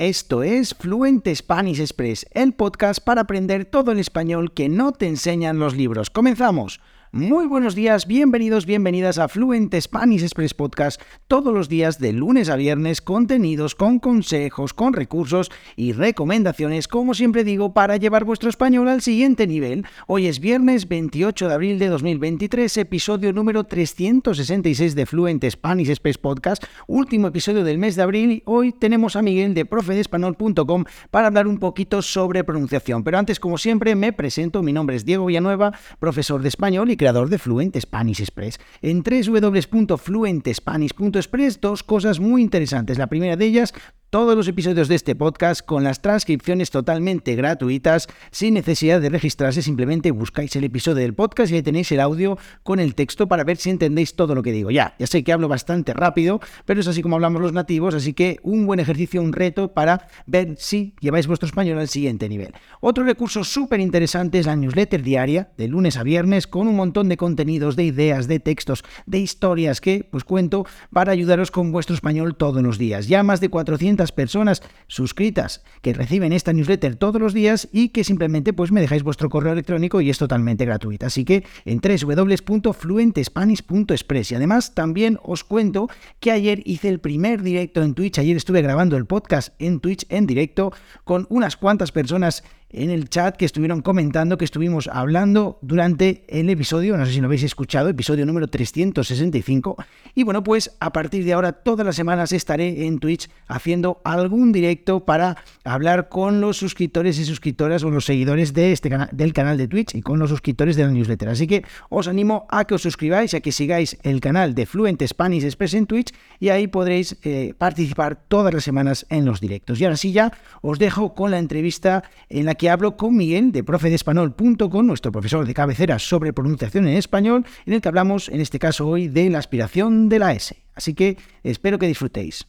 Esto es Fluent Spanish Express, el podcast para aprender todo el español que no te enseñan los libros. ¡Comenzamos! Muy buenos días, bienvenidos, bienvenidas a Fluent Spanish Express Podcast, todos los días de lunes a viernes, contenidos con consejos, con recursos y recomendaciones, como siempre digo, para llevar vuestro español al siguiente nivel. Hoy es viernes 28 de abril de 2023, episodio número 366 de Fluent Spanish Express Podcast, último episodio del mes de abril hoy tenemos a Miguel de profedespanol.com para hablar un poquito sobre pronunciación. Pero antes, como siempre, me presento, mi nombre es Diego Villanueva, profesor de español y de Fluent Spanish Express. En www.fluentespanish.express dos cosas muy interesantes. La primera de ellas, todos los episodios de este podcast con las transcripciones totalmente gratuitas, sin necesidad de registrarse, simplemente buscáis el episodio del podcast y ahí tenéis el audio con el texto para ver si entendéis todo lo que digo. Ya, ya sé que hablo bastante rápido, pero es así como hablamos los nativos, así que un buen ejercicio, un reto para ver si lleváis vuestro español al siguiente nivel. Otro recurso súper interesante es la newsletter diaria, de lunes a viernes, con un montón de contenidos, de ideas, de textos, de historias que pues cuento para ayudaros con vuestro español todos los días. Ya más de 400 personas suscritas que reciben esta newsletter todos los días y que simplemente pues me dejáis vuestro correo electrónico y es totalmente gratuita. Así que en www.fluentespanish.express y además también os cuento que ayer hice el primer directo en Twitch, ayer estuve grabando el podcast en Twitch en directo con unas cuantas personas en el chat que estuvieron comentando, que estuvimos hablando durante el episodio, no sé si lo habéis escuchado, episodio número 365. Y bueno, pues a partir de ahora todas las semanas estaré en Twitch haciendo algún directo para hablar con los suscriptores y suscriptoras o los seguidores de este del canal de Twitch y con los suscriptores de la newsletter. Así que os animo a que os suscribáis, a que sigáis el canal de Fluent Spanish Express en Twitch y ahí podréis eh, participar todas las semanas en los directos. Y ahora sí ya os dejo con la entrevista en la que hablo con Miguel de profedespanol.com, nuestro profesor de cabecera sobre pronunciación en español, en el que hablamos en este caso hoy de la aspiración de la S. Así que espero que disfrutéis.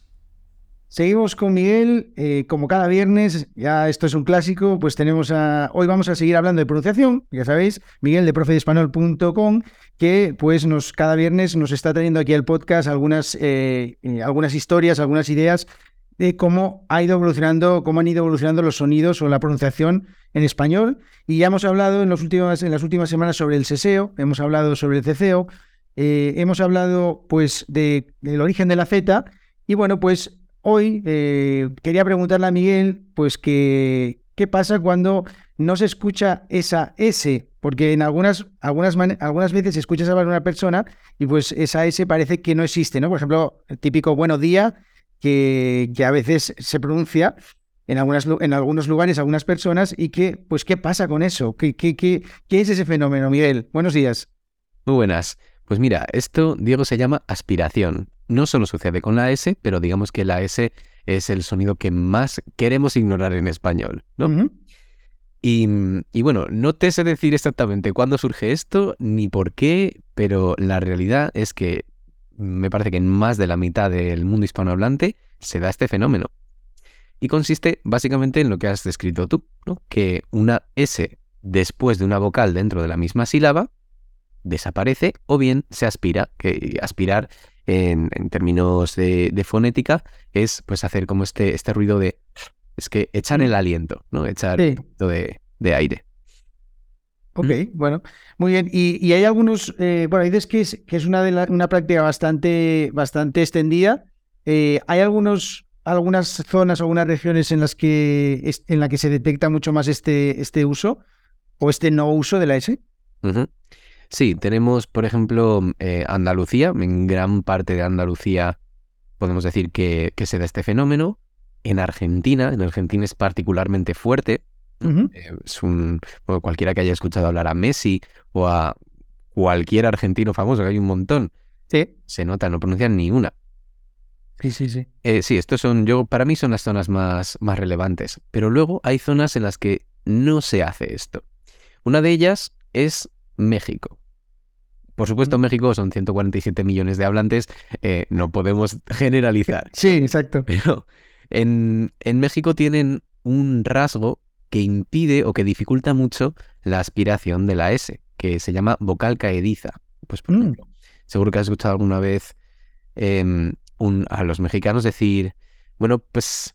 Seguimos con Miguel, eh, como cada viernes, ya esto es un clásico, pues tenemos a... Hoy vamos a seguir hablando de pronunciación, ya sabéis, Miguel de profedespanol.com, que pues nos, cada viernes nos está trayendo aquí al podcast algunas, eh, eh, algunas historias, algunas ideas de cómo ha ido evolucionando, cómo han ido evolucionando los sonidos o la pronunciación en español. Y ya hemos hablado en, los últimos, en las últimas semanas sobre el seseo, hemos hablado sobre el ceceo, eh, hemos hablado pues de, del origen de la Z. Y bueno, pues hoy eh, quería preguntarle a Miguel, pues que, qué pasa cuando no se escucha esa S, porque en algunas, algunas, algunas veces escuchas hablar a una persona y pues esa S parece que no existe, ¿no? Por ejemplo, el típico buenos días que, a veces se pronuncia en, algunas, en algunos lugares, algunas personas, y que, pues, ¿qué pasa con eso? ¿Qué, qué, qué, qué es ese fenómeno, Miguel? Buenos días. Muy buenas. Pues mira, esto, Diego, se llama aspiración. No solo sucede con la S, pero digamos que la S es el sonido que más queremos ignorar en español, ¿no? y, y, bueno, no te sé decir exactamente cuándo surge esto ni por qué, pero la realidad es que me parece que en más de la mitad del mundo hispanohablante se da este fenómeno. Y consiste básicamente en lo que has descrito tú, ¿no? que una S después de una vocal dentro de la misma sílaba desaparece o bien se aspira, que aspirar en, términos de, fonética es pues hacer como este, este ruido de... Es que echar el aliento, ¿no? Echar de, de aire. Ok, bueno, muy bien. Y, hay algunos, eh, bueno, dices que es, que es una, de una práctica bastante, bastante extendida. Eh, ¿Hay algunos, algunas zonas, algunas regiones en las que, en la que se detecta mucho más este, este uso o este no uso de la S? Sí, tenemos, por ejemplo, eh, Andalucía. En gran parte de Andalucía podemos decir que, que se da este fenómeno. En Argentina, en Argentina es particularmente fuerte eh, es un, cualquiera que haya escuchado hablar a Messi o a cualquier argentino famoso, que hay un montón, sí. se nota, no pronuncian ni una. Sí, sí, sí. Eh, sí, estos son, yo, para mí son las zonas más, más relevantes. Pero luego hay zonas en las que no se hace esto. Una de ellas es México. Por supuesto, México son 147 millones de hablantes, eh, no podemos generalizar. Sí, exacto. Pero en, en México tienen un rasgo que impide o que dificulta mucho la aspiración de la S, que se llama vocal caediza. Pues por mm. ejemplo, seguro que has escuchado alguna vez em, a los mexicanos decir, bueno, pues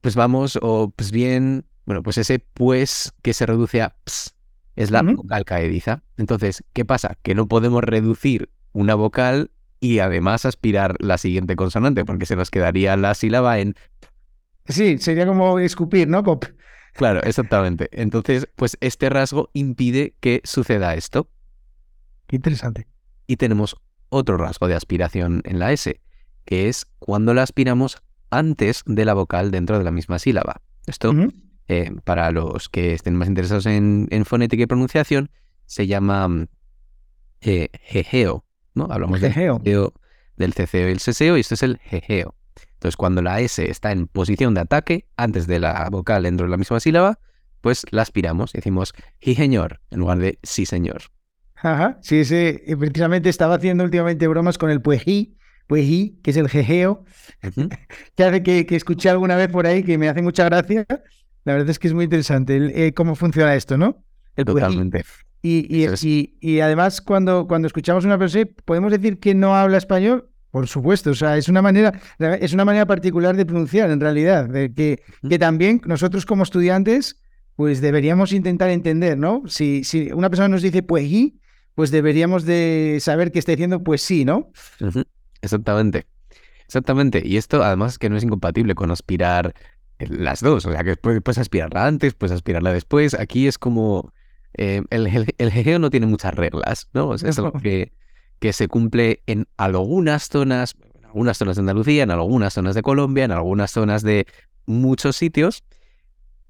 pues vamos, o pues bien, bueno, pues ese pues que se reduce a ps es la vocal caediza. Entonces, ¿qué pasa? Que no podemos reducir una vocal y además aspirar la siguiente consonante, porque se nos quedaría la sílaba en... Sí, sería como escupir, ¿no? Pop. Claro, exactamente. Entonces, pues este rasgo impide que suceda esto. Qué interesante. Y tenemos otro rasgo de aspiración en la S, que es cuando la aspiramos antes de la vocal dentro de la misma sílaba. Esto, eh, para los que estén más interesados en, fonética y pronunciación, se llama eh, jejeo, ¿no? Hablamos del jejeo, del ceceo y el seseo, y esto es el jejeo. Entonces, cuando la S está en posición de ataque, antes de la vocal dentro de la misma sílaba, pues la aspiramos y decimos sí señor en lugar de sí señor. Ajá, sí, sí, precisamente estaba haciendo últimamente bromas con el puejí, puejí, que es el jejeo, que hace que, escuché alguna vez por ahí que me hace mucha gracia. La verdad es que es muy interesante eh, cómo funciona esto, ¿no? El Totalmente. Y, y, y, además, cuando, cuando escuchamos una persona, ¿podemos decir que no habla español? Por supuesto, o sea, es una manera, es una manera particular de pronunciar, en realidad, de que, que también nosotros como estudiantes, pues deberíamos intentar entender, ¿no? Si, si una persona nos dice pues pues deberíamos de saber que está diciendo pues sí, ¿no? Exactamente. Exactamente. Y esto además que no es incompatible con aspirar las dos. O sea, que puedes, aspirarla antes, puedes aspirarla después. Aquí es como... Eh, el, el, no tiene muchas reglas, ¿no? es algo que, que se cumple en algunas zonas, en algunas zonas de Andalucía, en algunas zonas de Colombia, en algunas zonas de muchos sitios,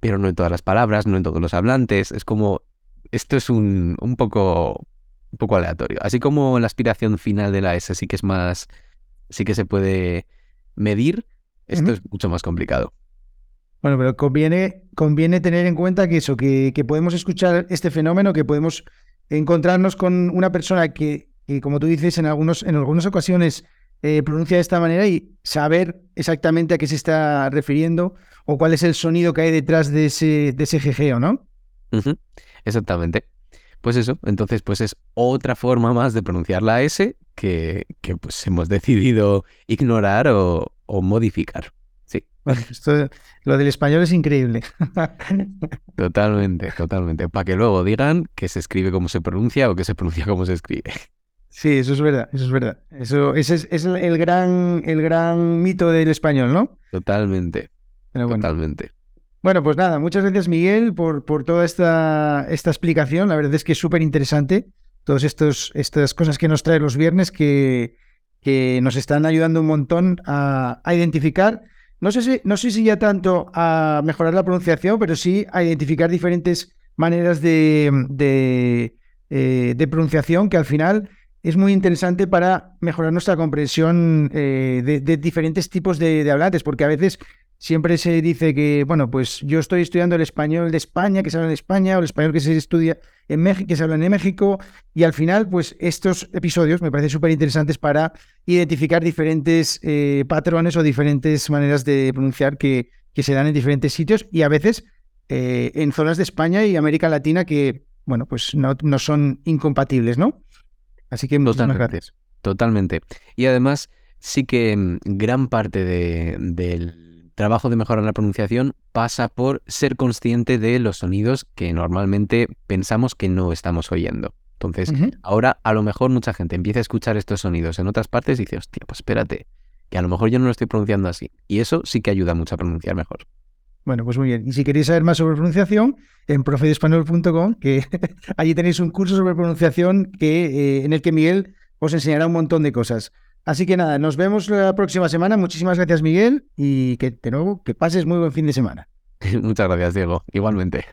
pero no en todas las palabras, no en todos los hablantes. Es como... Esto es un, un poco un poco aleatorio. Así como la aspiración final de la S sí que es más, sí que se puede medir, esto es mucho más complicado. Bueno, pero conviene, conviene tener en cuenta que eso, que, que, podemos escuchar este fenómeno, que podemos encontrarnos con una persona que, como tú dices, en, algunos, en algunas ocasiones eh, pronuncia de esta manera y saber exactamente a qué se está refiriendo o cuál es el sonido que hay detrás de ese, de ese jejeo, ¿no? Exactamente. Pues eso, entonces pues es otra forma más de pronunciar la S que, que pues hemos decidido ignorar o, modificar. Sí. esto, lo del español es increíble. Totalmente, totalmente. Para que luego digan que se escribe como se pronuncia o que se pronuncia como se escribe. Sí, eso es verdad, eso es verdad. Eso, ese es, el, gran, el gran mito del español, ¿no? Totalmente. Totalmente. Bueno, pues nada, muchas gracias Miguel por, por toda esta, esta explicación. La verdad es que es súper interesante todas estas cosas que nos trae los viernes que, que nos están ayudando un montón a, identificar, no sé, si, no sé si ya tanto a mejorar la pronunciación, pero sí a identificar diferentes maneras de, de, eh, pronunciación que al final es muy interesante para mejorar nuestra comprensión eh, de, diferentes tipos de, hablantes, porque a veces siempre se dice que, bueno, pues yo estoy estudiando el español de España, que se habla en España, o el español que se estudia en México, que se habla en México, y al final, pues estos episodios me parecen súper interesantes para identificar diferentes eh, patrones o diferentes maneras de pronunciar que, que, se dan en diferentes sitios y a veces eh, en zonas de España y América Latina que, bueno, pues no son incompatibles, ¿no? Así que muchas gracias. Totalmente. Y además, sí que mm, gran parte de, del trabajo de mejorar la pronunciación pasa por ser consciente de los sonidos que normalmente pensamos que no estamos oyendo. Entonces, ahora a lo mejor mucha gente empieza a escuchar estos sonidos en otras partes y dice, hostia, pues espérate, que a lo mejor yo no lo estoy pronunciando así. Y eso sí que ayuda mucho a pronunciar mejor. Bueno, pues muy bien. Y si queréis saber más sobre pronunciación, en profedespanol.com, que allí tenéis un curso sobre pronunciación que, eh, en el que Miguel os enseñará un montón de cosas. Así que nada, nos vemos la próxima semana. Muchísimas gracias, Miguel, y que de nuevo que pases muy buen fin de semana. Muchas gracias, Diego. Igualmente.